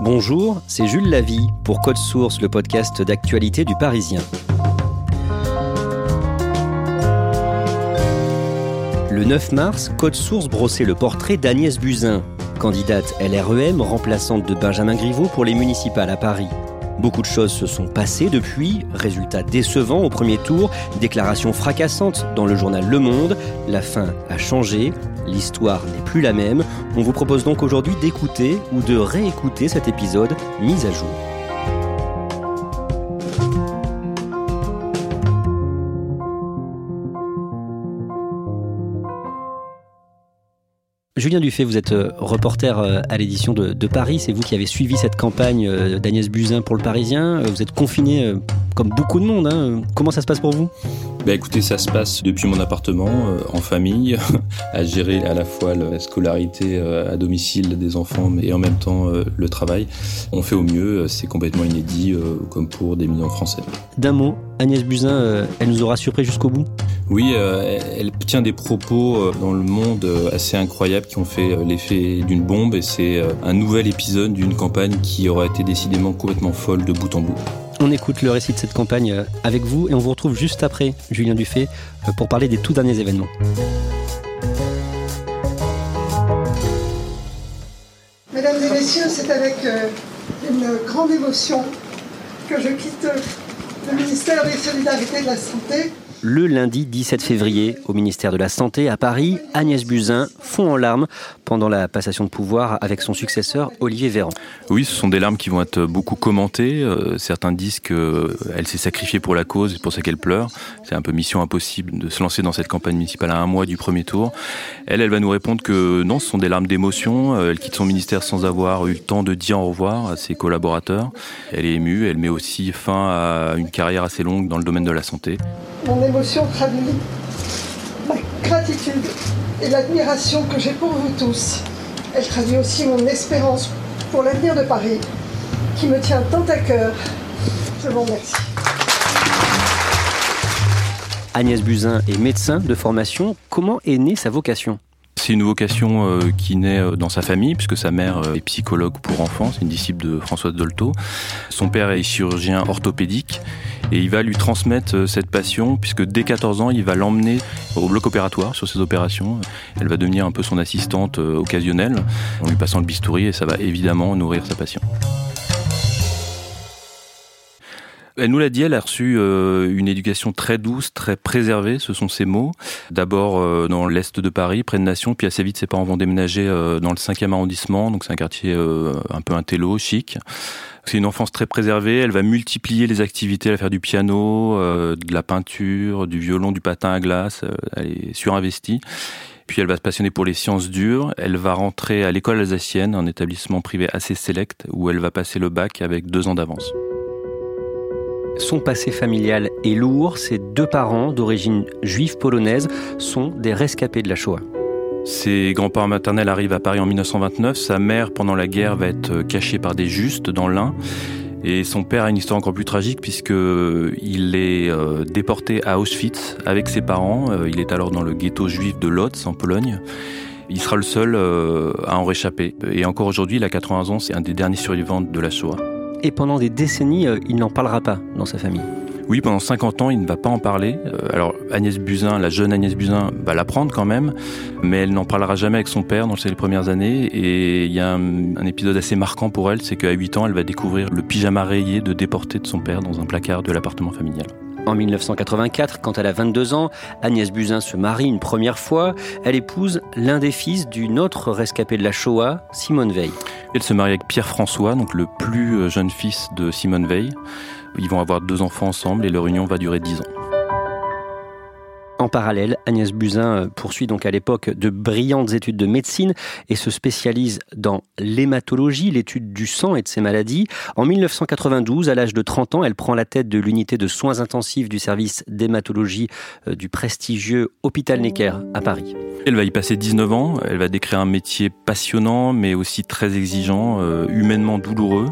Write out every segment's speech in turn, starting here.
Bonjour, c'est Jules Lavie pour Code Source, le podcast d'actualité du Parisien. Le 9 mars, Code Source brossait le portrait d'Agnès Buzyn, candidate LREM remplaçante de Benjamin Griveaux pour les municipales à Paris. Beaucoup de choses se sont passées depuis, résultats décevants au premier tour, déclarations fracassantes dans le journal Le Monde, la fin a changé, l'histoire n'est plus la même. On vous propose donc aujourd'hui d'écouter ou de réécouter cet épisode mis à jour. Julien Dufay, vous êtes euh, reporter euh, à l'édition de, de Paris. C'est vous qui avez suivi cette campagne euh, d'Agnès Buzyn pour le Parisien. Vous êtes confiné comme beaucoup de monde. hein. Comment ça se passe pour vous? Bah écoutez, ça se passe depuis mon appartement, euh, en famille, à gérer à la fois la scolarité euh, à domicile des enfants et en même temps euh, le travail. On fait au mieux, c'est complètement inédit comme pour des millions de Français. D'un mot, Agnès Buzyn, euh, elle nous aura surpris jusqu'au bout Oui, euh, elle tient des propos euh, dans le monde assez incroyables qui ont fait l'effet d'une bombe et c'est un nouvel épisode d'une campagne qui aura été décidément complètement folle de bout en bout. On écoute le récit de cette campagne avec vous et on vous retrouve juste après, Julien Dufay, pour parler des tout derniers événements. Mesdames et messieurs, c'est avec une grande émotion que je quitte le ministère des Solidarités et de la Santé. Le lundi 17 février, au ministère de la Santé à Paris, Agnès Buzyn fond en larmes pendant la passation de pouvoir avec son successeur Olivier Véran. Oui, ce sont des larmes qui vont être beaucoup commentées. Euh, certains disent qu'elle s'est sacrifiée pour la cause, c'est pour ça qu'elle pleure. C'est un peu mission impossible de se lancer dans cette campagne municipale à un mois du premier tour. Elle, elle va nous répondre que non, ce sont des larmes d'émotion. Euh, Elle quitte son ministère sans avoir eu le temps de dire au revoir à ses collaborateurs. Elle est émue, elle met aussi fin à une carrière assez longue dans le domaine de la santé. Mon traduit ma gratitude et l'admiration que j'ai pour vous tous. Elle traduit aussi mon espérance pour l'avenir de Paris, qui me tient tant à cœur. Je vous remercie. Agnès Buzyn est médecin de formation. Comment est née sa vocation? C'est une vocation euh, qui naît euh, dans sa famille, puisque sa mère euh, est psychologue pour enfants, c'est une disciple de Françoise Dolto. Son père est chirurgien orthopédique et il va lui transmettre cette passion, puisque dès 14 ans, il va l'emmener au bloc opératoire sur ses opérations. Elle va devenir un peu son assistante occasionnelle, en lui passant le bistouri, et ça va évidemment nourrir sa passion. Elle nous l'a dit, elle a reçu euh, une éducation très douce, très préservée, ce sont ses mots. D'abord euh, dans l'est de Paris, près de Nation, puis assez vite ses parents vont déménager euh, dans le 5e arrondissement, donc c'est un quartier un peu intello, chic. C'est une enfance très préservée, elle va multiplier les activités, elle va faire du piano, de la peinture, du violon, du patin à glace, elle est surinvestie. Puis elle va se passionner pour les sciences dures. Elle va rentrer à l'école alsacienne, un établissement privé assez sélect, où elle va passer le bac avec deux ans d'avance. Son passé familial est lourd. Ses deux parents, d'origine juive polonaise, sont des rescapés de la Shoah. Ses grands-parents maternels arrivent à Paris en 1929. Sa mère, pendant la guerre, va être cachée par des justes dans l'Ain. Et son père a une histoire encore plus tragique puisque il est euh, déporté à Auschwitz avec ses parents. Euh, il est alors dans le ghetto juif de Lodz en Pologne. Il sera le seul euh, à en réchapper. Et encore aujourd'hui, il a 80 ans, c'est un des derniers survivants de la Shoah. Et pendant des décennies, euh, il n'en parlera pas dans sa famille. Oui, pendant 50 ans, il ne va pas en parler. Euh, alors Agnès Buzyn, la jeune Agnès Buzyn, va l'apprendre quand même, mais elle n'en parlera jamais avec son père dans ses premières années. Et il y a un, un épisode assez marquant pour elle, c'est qu'à 8 ans, elle va découvrir le pyjama rayé de déporté de son père dans un placard de l'appartement familial. En 1984, quand elle a 22 ans, Agnès Buzyn se marie une première fois. Elle épouse l'un des fils d'une autre rescapée de la Shoah, Simone Veil. Elle se marie avec Pierre François, donc le plus euh, jeune fils de Simone Veil. Ils vont avoir deux enfants ensemble et leur union va durer 10 ans. En parallèle, Agnès Buzyn poursuit donc à l'époque de brillantes études de médecine et se spécialise dans l'hématologie, l'étude du sang et de ses maladies. En 1992, à l'âge de 30 ans, elle prend la tête de l'unité de soins intensifs du service d'hématologie euh, du prestigieux Hôpital Necker à Paris. Elle va y passer 19 ans, elle va décrire un métier passionnant mais aussi très exigeant, euh, humainement douloureux,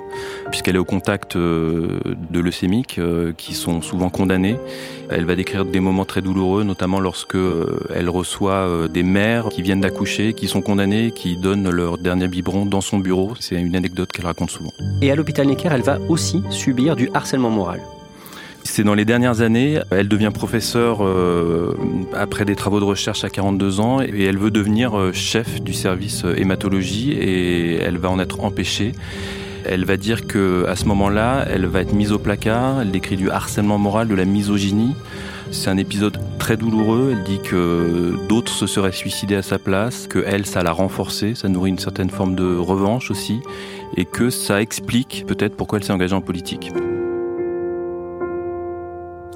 puisqu'elle est au contact euh, de leucémiques qui sont souvent condamnés. Elle va décrire des moments très douloureux, notamment lorsque elle reçoit des mères qui viennent d'accoucher, qui sont condamnées, qui donnent leur dernier biberon dans son bureau. C'est une anecdote qu'elle raconte souvent. Et à l'hôpital Necker, elle va aussi subir du harcèlement moral. C'est dans les dernières années, elle devient professeure euh, après des travaux de recherche à 42 ans et elle veut devenir euh, chef du service euh, hématologie et elle va en être empêchée. Elle va dire que à ce moment-là, elle va être mise au placard. Elle décrit du harcèlement moral, de la misogynie. C'est un épisode très douloureux. Elle dit que d'autres se seraient suicidés à sa place, que elle, ça l'a renforcé, ça nourrit une certaine forme de revanche aussi, et que ça explique peut-être pourquoi elle s'est engagée en politique.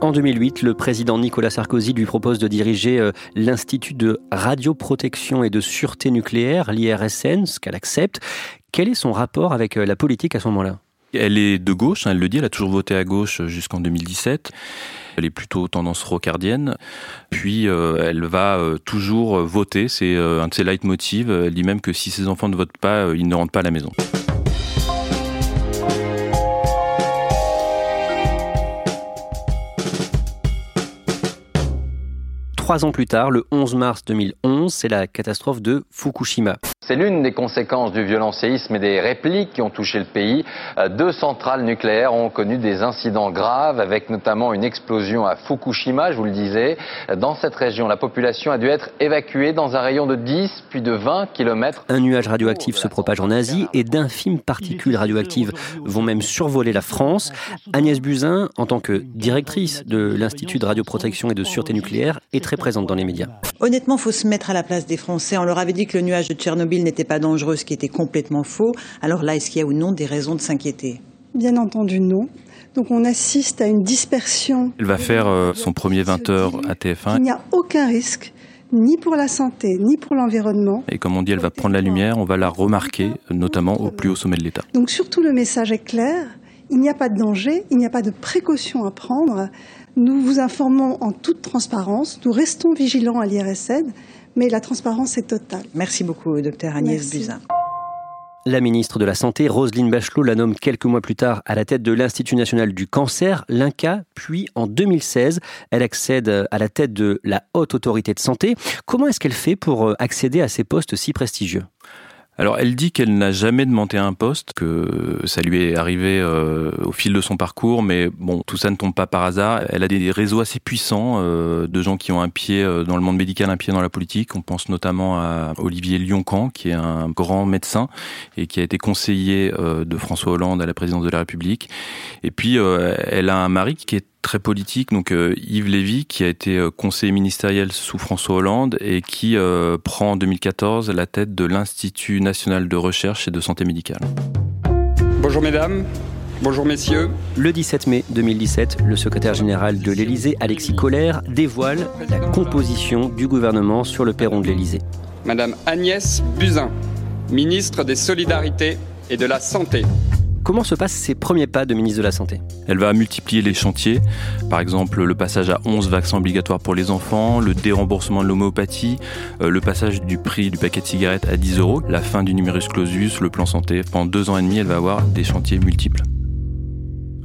En 2008, le président Nicolas Sarkozy lui propose de diriger euh, l'Institut de radioprotection et de sûreté nucléaire, l'IRSN, ce qu'elle accepte. Quel est son rapport avec euh, la politique à ce moment-là? Elle est de gauche, hein, elle le dit, elle a toujours voté à gauche jusqu'en 2017. Elle est plutôt tendance rocardienne. Puis euh, elle va toujours voter, c'est un de ses leitmotivs. Elle dit même que si ses enfants ne votent pas, ils ne rentrent pas à la maison. Trois ans plus tard, le 11 mars 2011, c'est la catastrophe de Fukushima. C'est l'une des conséquences du violent séisme et des répliques qui ont touché le pays. Euh, deux centrales nucléaires ont connu des incidents graves, avec notamment une explosion à Fukushima, je vous le disais. Dans cette région, la population a dû être évacuée dans un rayon de 10 puis de 20 km. Un nuage radioactif se propage en Asie et d'infimes particules radioactives vont même survoler la France. Agnès Buzyn, en tant que directrice de l'Institut de radioprotection et de sûreté nucléaire, est très présente dans les médias. Honnêtement, il faut se mettre à la place des Français. On leur avait dit que le nuage de Tchernobyl n'était pas dangereux, ce qui était complètement faux. Alors là, est-ce qu'il y a ou non des raisons de s'inquiéter? Bien entendu, non. Donc on assiste à une dispersion. Elle va faire euh, son premier 20 heures à TF1. Il n'y a aucun risque ni pour la santé, ni pour l'environnement. Et comme on dit, elle va prendre la lumière, on va la remarquer, notamment au plus haut sommet de l'État. Donc surtout le message est clair, il n'y a pas de danger, il n'y a pas de précaution à prendre. Nous vous informons en toute transparence, nous restons vigilants à l'IRSN, mais la transparence est totale. Merci beaucoup, docteur Agnès Buzyn. La ministre de la Santé, Roselyne Bachelot, la nomme quelques mois plus tard à la tête de l'Institut national du cancer, l'INCA, puis en 2016, elle accède à la tête de la Haute Autorité de Santé. Comment est-ce qu'elle fait pour euh, accéder à ces postes si prestigieux? Alors elle dit qu'elle n'a jamais demandé un poste, que ça lui est arrivé euh, au fil de son parcours, mais bon, tout ça ne tombe pas par hasard. Elle a des réseaux assez puissants euh, de gens qui ont un pied euh, dans le monde médical, un pied dans la politique. On pense notamment à Olivier Lioncan, qui est un grand médecin et qui a été conseiller de François Hollande à la présidence de la République. Et puis elle a un mari qui est très politique, donc euh, Yves Lévy, qui a été euh, conseiller ministériel sous François Hollande et qui euh, prend en 2014 la tête de l'Institut national de recherche et de santé médicale. Bonjour mesdames, bonjour messieurs. Le 17 mai 2017, le secrétaire général de l'Élysée, Alexis Collère, dévoile la composition du gouvernement sur le perron de l'Élysée. Madame Agnès Buzyn, ministre des Solidarités et de la Santé. Comment se passent ces premiers pas de ministre de la Santé? Elle va multiplier les chantiers, par exemple le passage à 11 vaccins obligatoires pour les enfants, le déremboursement de l'homéopathie, euh, le passage du prix du paquet de cigarettes à 10 euros, la fin du numerus clausus, le plan santé. Pendant deux ans et demi, elle va avoir des chantiers multiples.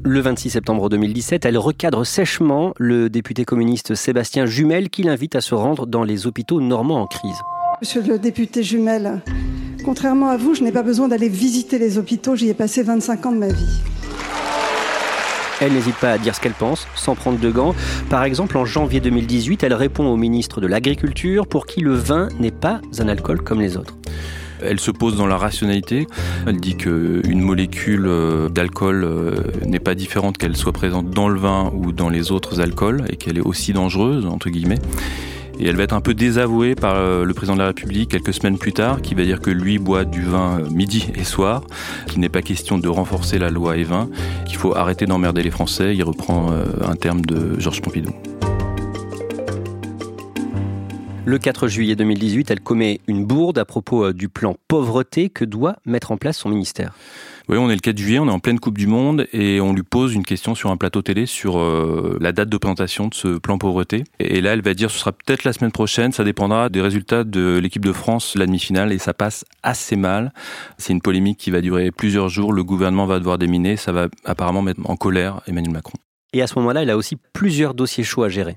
Le 26 septembre 2017, elle recadre sèchement le député communiste Sébastien Jumel qui l'invite à se rendre dans les hôpitaux normands en crise. Monsieur le député Jumel, Contrairement à vous, je n'ai pas besoin d'aller visiter les hôpitaux, j'y ai passé 25 ans de ma vie. Elle n'hésite pas à dire ce qu'elle pense, sans prendre de gants. Par exemple, en janvier 2018, elle répond au ministre de l'Agriculture pour qui le vin n'est pas un alcool comme les autres. Elle se pose dans la rationalité. Elle dit qu'une molécule euh, d'alcool euh, n'est pas différente qu'elle soit présente dans le vin ou dans les autres alcools et qu'elle est aussi dangereuse, entre guillemets. Et elle va être un peu désavouée par euh, le président de la République quelques semaines plus tard, qui va dire que lui boit du vin euh, midi et soir, qu'il n'est pas question de renforcer la loi E20, qu'il faut arrêter d'emmerder les Français. Il reprend euh, un terme de Georges Pompidou. Le 4 juillet 2018, elle commet une bourde à propos du plan pauvreté que doit mettre en place son ministère. Oui, on est le 4 juillet, on est en pleine Coupe du Monde et on lui pose une question sur un plateau télé sur euh, la date de présentation de ce plan pauvreté. Et là, elle va dire ce sera peut-être la semaine prochaine, ça dépendra des résultats de l'équipe de France, la demi-finale, et ça passe assez mal. C'est une polémique qui va durer plusieurs jours, le gouvernement va devoir déminer, ça va apparemment mettre en colère Emmanuel Macron. Et à ce moment-là, il a aussi plusieurs dossiers chauds à gérer.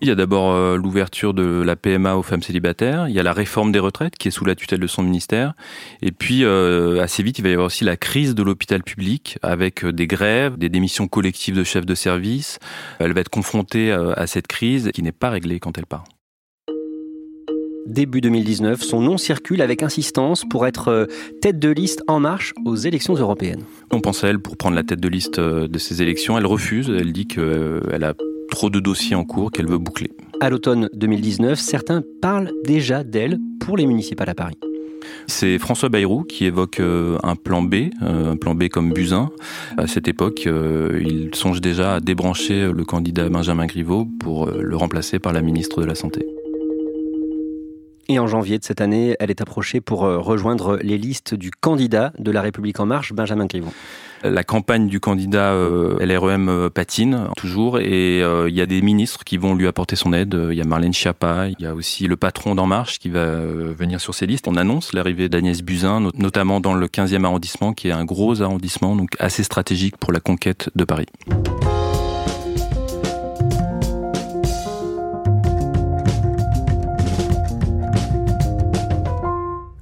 Il y a d'abord euh, l'ouverture de la PMA aux femmes célibataires, il y a la réforme des retraites qui est sous la tutelle de son ministère, et puis euh, assez vite il va y avoir aussi la crise de l'hôpital public avec euh, des grèves, des démissions collectives de chefs de service. Elle va être confrontée à cette crise qui n'est pas réglée quand elle part. Début 2019, son nom circule avec insistance pour être tête de liste en marche aux élections européennes. On pense à elle pour prendre la tête de liste de ces élections. Elle refuse, elle dit qu'elle a trop de dossiers en cours qu'elle veut boucler. À l'automne 2019, certains parlent déjà d'elle pour les municipales à Paris. C'est François Bayrou qui évoque euh, un plan B, euh, un plan B comme Buzyn. À cette époque, euh, il songe déjà à débrancher le candidat Benjamin Griveaux pour le remplacer par la ministre de la Santé. Et en janvier de cette année, elle est approchée pour rejoindre les listes du candidat de la République en marche, Benjamin Griveaux. La campagne du candidat euh, LREM euh, patine toujours et euh, il y a des ministres qui vont lui apporter son aide. Il y a Marlène Schiappa, il y a aussi le patron d'En Marche qui va venir sur ces listes. On annonce l'arrivée d'Agnès Buzyn, notamment dans le 15e arrondissement, qui est un gros arrondissement, donc assez stratégique pour la conquête de Paris.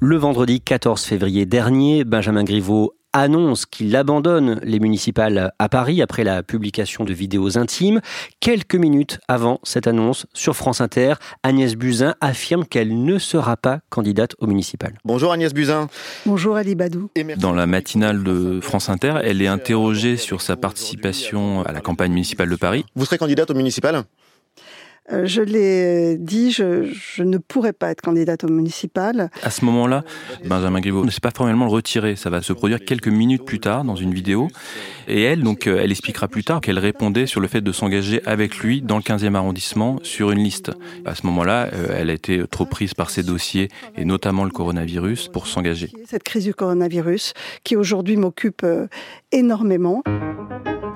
Le vendredi 14 février dernier, Benjamin Griveaux annonce qu'il abandonne les municipales à Paris après la publication de vidéos intimes. Quelques minutes avant cette annonce, sur France Inter, Agnès Buzyn affirme qu'elle ne sera pas candidate aux municipales. Bonjour Agnès Buzyn. Bonjour Ali Badou. Dans la matinale de France Inter, elle est interrogée sur sa participation à la campagne municipale de Paris. Vous serez candidate aux municipales? Euh, je l'ai dit, je, ne pourrais pas être candidate au municipal. À ce moment-là, Benjamin Griveaux ne s'est pas formellement le retirer. Ça va se produire quelques minutes plus tard dans une vidéo. Et elle, donc, euh, elle expliquera plus tard qu'elle répondait sur le fait de s'engager avec lui dans le 15e arrondissement sur une liste. À ce moment-là, euh, elle a été trop prise par ses dossiers et notamment le coronavirus pour s'engager. Cette crise du coronavirus qui aujourd'hui m'occupe énormément.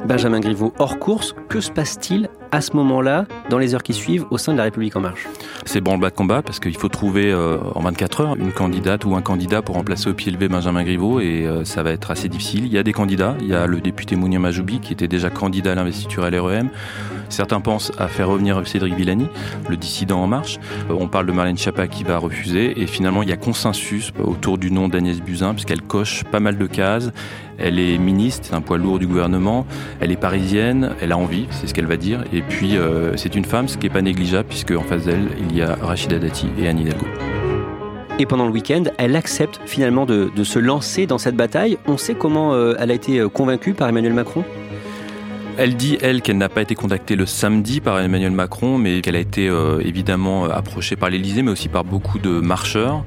Benjamin Griveaux hors course, que se passe-t-il à ce moment-là, dans les heures qui suivent, au sein de la République en marche? C'est bon le bas de combat parce qu'il faut trouver euh, en 24 heures une candidate ou un candidat pour remplacer au pied levé Benjamin Griveaux et euh, ça va être assez difficile. Il y a des candidats, il y a le député Mounia Majoubi qui était déjà candidat à l'investiture à l'REM. Certains pensent à faire revenir Cédric Villani, le dissident en marche. Euh, on parle de Marlène Schiappa qui va refuser et finalement il y a consensus autour du nom d'Agnès Buzyn puisqu'elle coche pas mal de cases. Elle est ministre, c'est un poids lourd du gouvernement. Elle est parisienne, elle a envie, c'est ce qu'elle va dire. Et puis, euh, c'est une femme, ce qui n'est pas négligeable, puisque en face d'elle, il y a Rachida Dati et Anne Hidalgo. Et pendant le week-end, elle accepte finalement de, se lancer dans cette bataille. On sait comment euh, elle a été convaincue par Emmanuel Macron? Elle dit, elle, qu'elle n'a pas été contactée le samedi par Emmanuel Macron, mais qu'elle a été euh, évidemment approchée par l'Élysée, mais aussi par beaucoup de marcheurs.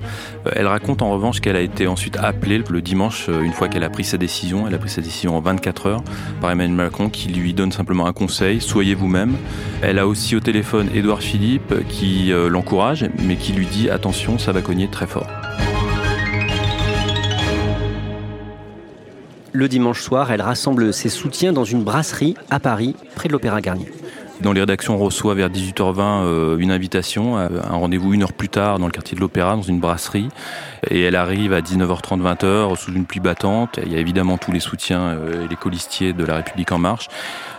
Euh, elle raconte en revanche qu'elle a été ensuite appelée le dimanche, euh, une fois qu'elle a pris sa décision, elle a pris sa décision en 24 heures, par Emmanuel Macron, qui lui donne simplement un conseil, soyez vous-même. Elle a aussi au téléphone Édouard Philippe, qui l'encourage, mais qui lui dit, attention, ça va cogner très fort. Le dimanche soir, elle rassemble ses soutiens dans une brasserie à Paris, près de l'Opéra Garnier. Dans les rédactions, on reçoit vers 18h20 euh, une invitation, un rendez-vous une heure plus tard dans le quartier de l'Opéra, dans une brasserie. Et elle arrive à 19h30, 20h, sous une pluie battante. Il y a évidemment tous les soutiens euh, et les colistiers de la République en marche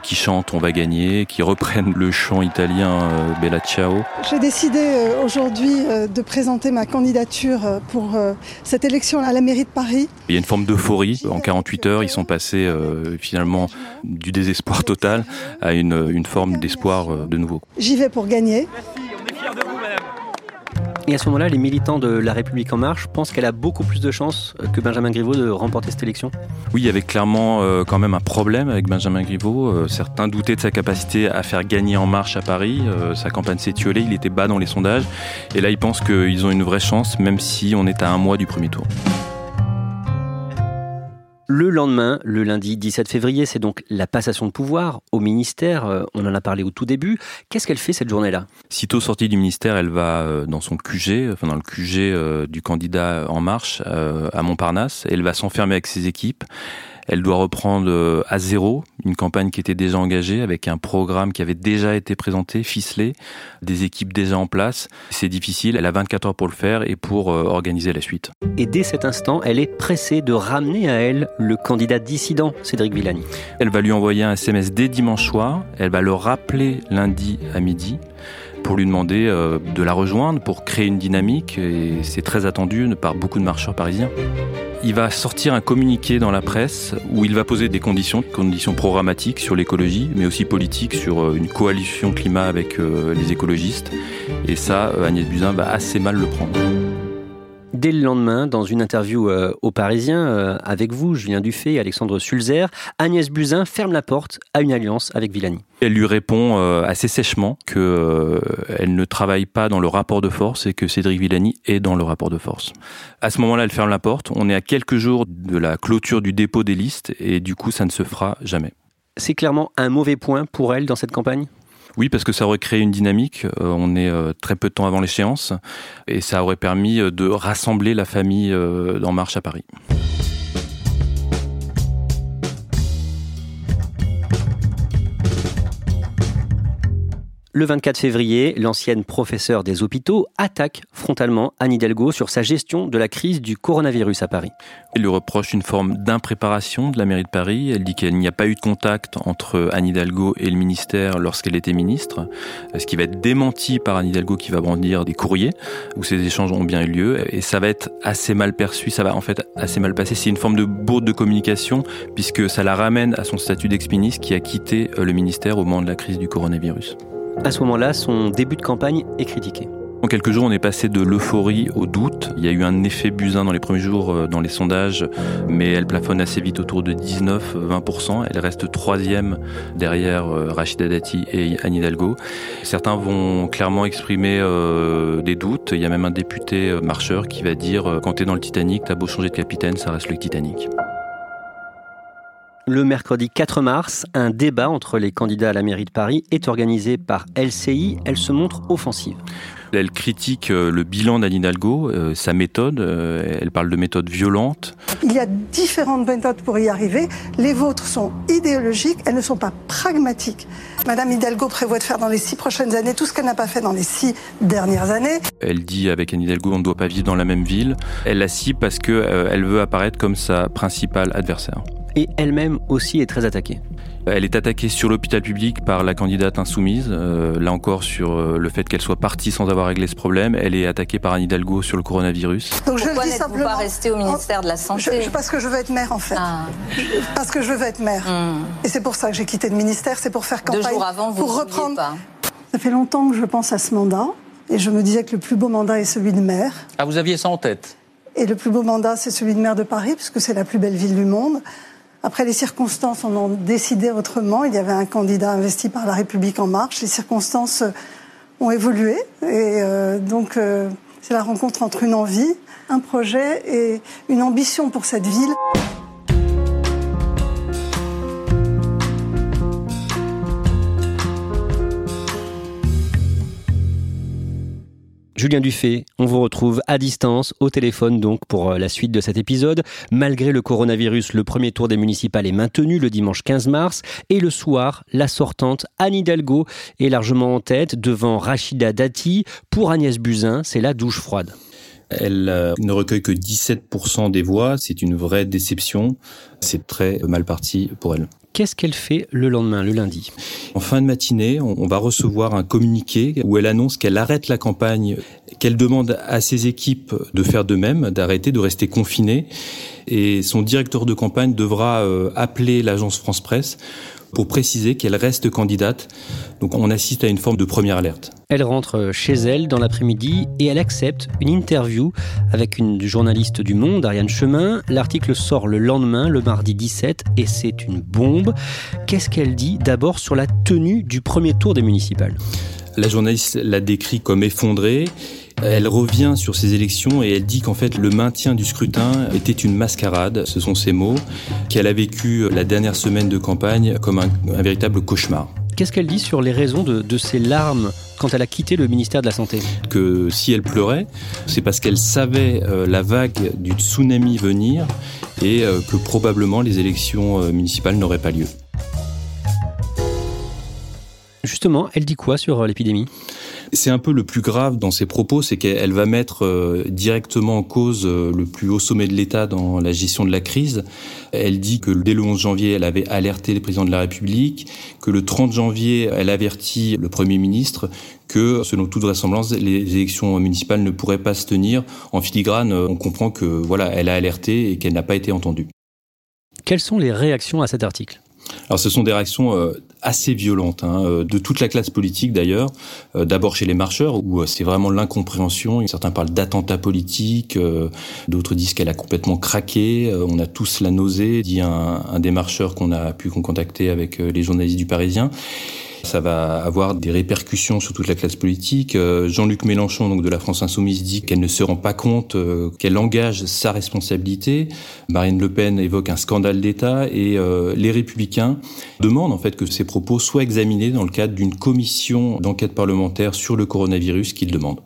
qui chantent On va gagner, qui reprennent le chant italien euh, Bella Ciao. J'ai décidé aujourd'hui de présenter ma candidature pour cette élection à la mairie de Paris. Il y a une forme d'euphorie. En 48 heures, ils sont passés finalement du désespoir total à une, une forme d'espoir euh, de nouveau. J'y vais pour gagner. Et à ce moment-là, les militants de La République En Marche pensent qu'elle a beaucoup plus de chances euh, que Benjamin Griveaux de remporter cette élection Oui, il y avait clairement euh, quand même un problème avec Benjamin Griveaux. certains doutaient de sa capacité à faire gagner En Marche à Paris. sa campagne s'est s'étiolait, il était bas dans les sondages. Et là, ils pensent qu'ils ont une vraie chance, même si on est à un mois du premier tour. Le lendemain, le lundi 17 février, c'est donc la passation de pouvoir au ministère. Euh, on en a parlé au tout début. Qu'est-ce qu'elle fait cette journée-là? Sitôt sortie du ministère, elle va euh, dans son QG, enfin dans le QG euh, du candidat En Marche à Montparnasse. Elle va s'enfermer avec ses équipes. Elle doit reprendre euh, à zéro une campagne qui était déjà engagée avec un programme qui avait déjà été présenté, ficelé, des équipes déjà en place. C'est difficile, elle a 24 heures pour le faire et pour euh, organiser la suite. Et dès cet instant, elle est pressée de ramener à elle le candidat dissident, Cédric Villani. Elle va lui envoyer un SMS dès dimanche soir, elle va le rappeler lundi à midi pour lui demander euh, de la rejoindre, pour créer une dynamique, et c'est très attendu par beaucoup de marcheurs parisiens. Il va sortir un communiqué dans la presse où il va poser des conditions, conditions programmatiques sur l'écologie, mais aussi politiques sur euh, une coalition climat avec euh, les écologistes. Et ça, Agnès Buzyn va assez mal le prendre. Dès le lendemain, dans une interview euh, aux Parisiens, euh, avec vous, Julien Dufay et Alexandre Sulzer, Agnès Buzyn ferme la porte à une alliance avec Villani. Elle lui répond euh, assez sèchement qu'elle ne travaille pas dans le rapport de force et que Cédric Villani est dans le rapport de force. À ce moment-là, elle ferme la porte. On est à quelques jours de la clôture du dépôt des listes et du coup, ça ne se fera jamais. C'est clairement un mauvais point pour elle dans cette campagne? Oui, parce que ça aurait créé une dynamique. Euh, on est euh, très peu de temps avant l'échéance et ça aurait permis euh, de rassembler la famille en marche à Paris. Le 24 février, l'ancienne professeure des hôpitaux attaque frontalement Anne Hidalgo sur sa gestion de la crise du coronavirus à Paris. Elle lui reproche une forme d'impréparation de la mairie de Paris. Elle dit qu'il n'y a pas eu de contact entre Anne Hidalgo et le ministère lorsqu'elle était ministre, ce qui va être démenti par Anne Hidalgo qui va brandir des courriers où ces échanges ont bien eu lieu. Et ça va être assez mal perçu, ça va en fait assez mal passer. C'est une forme de bourde de communication puisque ça la ramène à son statut d'ex-ministre qui a quitté le ministère au moment de la crise du coronavirus. À ce moment-là, son début de campagne est critiqué. En quelques jours, on est passé de l'euphorie au doute. Il y a eu un effet busin dans les premiers jours euh, dans les sondages, mais elle plafonne assez vite autour de 19-20%. Elle reste troisième derrière euh, Rachida Dati et Anne Hidalgo. Certains vont clairement exprimer euh, des doutes. Il y a même un député marcheur qui va dire quand t'es dans le Titanic, t'as beau changer de capitaine, ça reste le Titanic. Le mercredi 4 mars, un débat entre les candidats à la mairie de Paris est organisé par LCI. Elle se montre offensive. Elle critique euh, le bilan d'Anne Hidalgo, euh, sa méthode. Euh, elle parle de méthode violente. Il y a différentes méthodes pour y arriver. Les vôtres sont idéologiques, elles ne sont pas pragmatiques. Madame Hidalgo prévoit de faire dans les six prochaines années tout ce qu'elle n'a pas fait dans les six dernières années. Elle dit avec Anne Hidalgo, on ne doit pas vivre dans la même ville. Elle la cible parce qu'elle veut apparaître comme sa principale adversaire et elle-même aussi est très attaquée. Elle est attaquée sur l'hôpital public par la candidate insoumise, euh, là encore sur euh, le fait qu'elle soit partie sans avoir réglé ce problème. Elle est attaquée par Anne Hidalgo sur le coronavirus. Donc je Pourquoi n'êtes-vous pas rester au ministère de la Santé Parce que je veux être maire en fait. Ah. Parce que je veux être maire. Hmm. Et c'est pour ça que j'ai quitté le ministère, c'est pour faire campagne. Deux jours avant, vous pour reprendre. Pas. Ça fait longtemps que je pense à ce mandat et je me disais que le plus beau mandat est celui de maire. Ah, vous aviez ça en tête? Et le plus beau mandat, c'est celui de maire de Paris, puisque c'est la plus belle ville du monde. Après, les circonstances en ont décidé autrement. Il y avait un candidat investi par la République en marche. Les circonstances euh, ont évolué. Et euh, donc, euh, c'est la rencontre entre une envie, un projet et une ambition pour cette ville. Julien Dufay, on vous retrouve à distance, au téléphone donc pour euh, la suite de cet épisode. Malgré le coronavirus, le premier tour des municipales est maintenu le dimanche 15 mars et le soir, la sortante Anne Hidalgo est largement en tête devant Rachida Dati. Pour Agnès Buzyn, c'est la douche froide. Elle euh, ne recueille que 17% des voix, c'est une vraie déception, c'est très mal parti pour elle. Qu'est-ce qu'elle fait le lendemain, le lundi? En fin de matinée, on va recevoir un communiqué où elle annonce qu'elle arrête la campagne, qu'elle demande à ses équipes de faire de même, d'arrêter, de rester confinées. Et son directeur de campagne devra euh, appeler l'agence France Presse pour préciser qu'elle reste candidate. Donc on assiste à une forme de première alerte. Elle rentre chez elle dans l'après-midi et elle accepte une interview avec une journaliste du Monde, Ariane Chemin. L'article sort le lendemain, le mardi 17, et c'est une bombe. Qu'est-ce qu'elle dit d'abord sur la tenue du premier tour des municipales? La journaliste l'a décrit comme effondrée Elle revient sur ces élections et elle dit qu'en fait le maintien du scrutin était une mascarade, ce sont ses mots, qu'elle a vécu la dernière semaine de campagne comme un, véritable cauchemar. Qu'est-ce qu'elle dit sur les raisons de, de ses larmes quand elle a quitté le ministère de la Santé? Que si elle pleurait, c'est parce qu'elle savait euh, la vague du tsunami venir et euh, que probablement les élections euh, municipales n'auraient pas lieu. Justement, elle dit quoi sur l'épidémie? C'est un peu le plus grave dans ses propos, c'est qu'elle va mettre euh, directement en cause euh, le plus haut sommet de l'État dans la gestion de la crise. Elle dit que dès le 11 janvier, elle avait alerté le président de la République, que le 30 janvier, elle avertit le Premier ministre que, selon toute vraisemblance, les élections municipales ne pourraient pas se tenir. En filigrane, on comprend que voilà, elle a alerté et qu'elle n'a pas été entendue. Quelles sont les réactions à cet article? Alors ce sont des réactions euh, assez violentes, hein, euh, de toute la classe politique d'ailleurs. Euh, d'abord chez les marcheurs, où c'est vraiment l'incompréhension. Certains parlent d'attentat politique, d'autres disent qu'elle a complètement craqué. on a tous la nausée, dit un des marcheurs qu'on a pu contacter avec les journalistes du Parisien. Ça va avoir des répercussions sur toute la classe politique. Euh, Jean-Luc Mélenchon, donc de la France Insoumise, dit qu'elle ne se rend pas compte euh, qu'elle engage sa responsabilité. Marine Le Pen évoque un scandale d'État et euh, les Républicains demandent en fait que ces propos soient examinés dans le cadre d'une commission d'enquête parlementaire sur le coronavirus qu'ils demandent.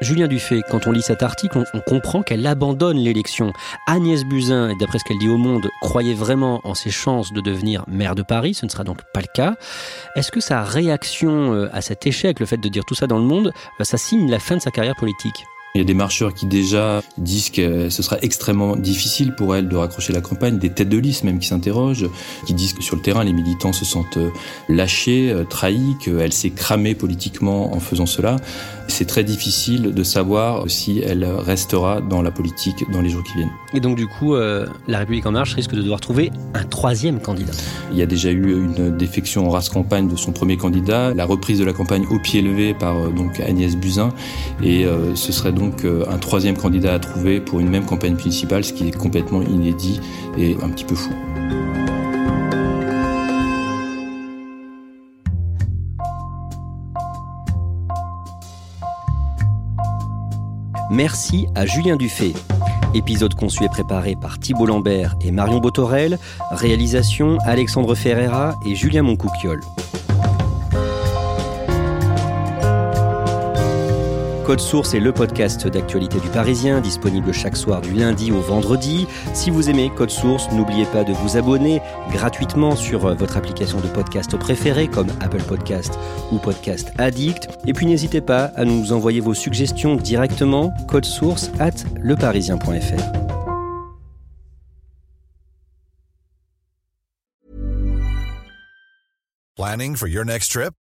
Julien Dufay, quand on lit cet article, on, comprend qu'elle abandonne l'élection. Agnès Buzyn, d'après ce qu'elle dit au Monde, croyait vraiment en ses chances de devenir maire de Paris. Ce ne sera donc pas le cas. Est-ce que sa réaction euh, à cet échec, le fait de dire tout ça dans le monde, euh, ça signe la fin de sa carrière politique? Il y a des marcheurs qui déjà disent que ce sera extrêmement difficile pour elle de raccrocher la campagne, des têtes de liste même qui s'interrogent, qui disent que sur le terrain, les militants se sentent euh, lâchés, euh, trahis, qu'elle s'est cramée politiquement en faisant cela. C'est très difficile de savoir si elle restera dans la politique dans les jours qui viennent. Et donc du coup, euh, la République en marche risque de devoir trouver un troisième candidat. Il y a déjà eu une défection en race campagne de son premier candidat, la reprise de la campagne au pied levé par donc Agnès Buzyn, et ce serait donc euh, un troisième candidat à trouver pour une même campagne municipale, ce qui est complètement inédit et un petit peu fou. Merci à Julien Dufay. Épisode conçu et préparé par Thibault Lambert et Marion Botorel. Réalisation Alexandre Ferreira et Julien Moncouquiol. Code Source est le podcast d'actualité du Parisien, disponible chaque soir du lundi au vendredi. Si vous aimez Code Source, n'oubliez pas de vous abonner gratuitement sur euh, votre application de podcast préférée comme Apple Podcast ou Podcast Addict. Et puis n'hésitez pas à nous envoyer vos suggestions directement, code source at leparisien.fr. Planning for your next trip?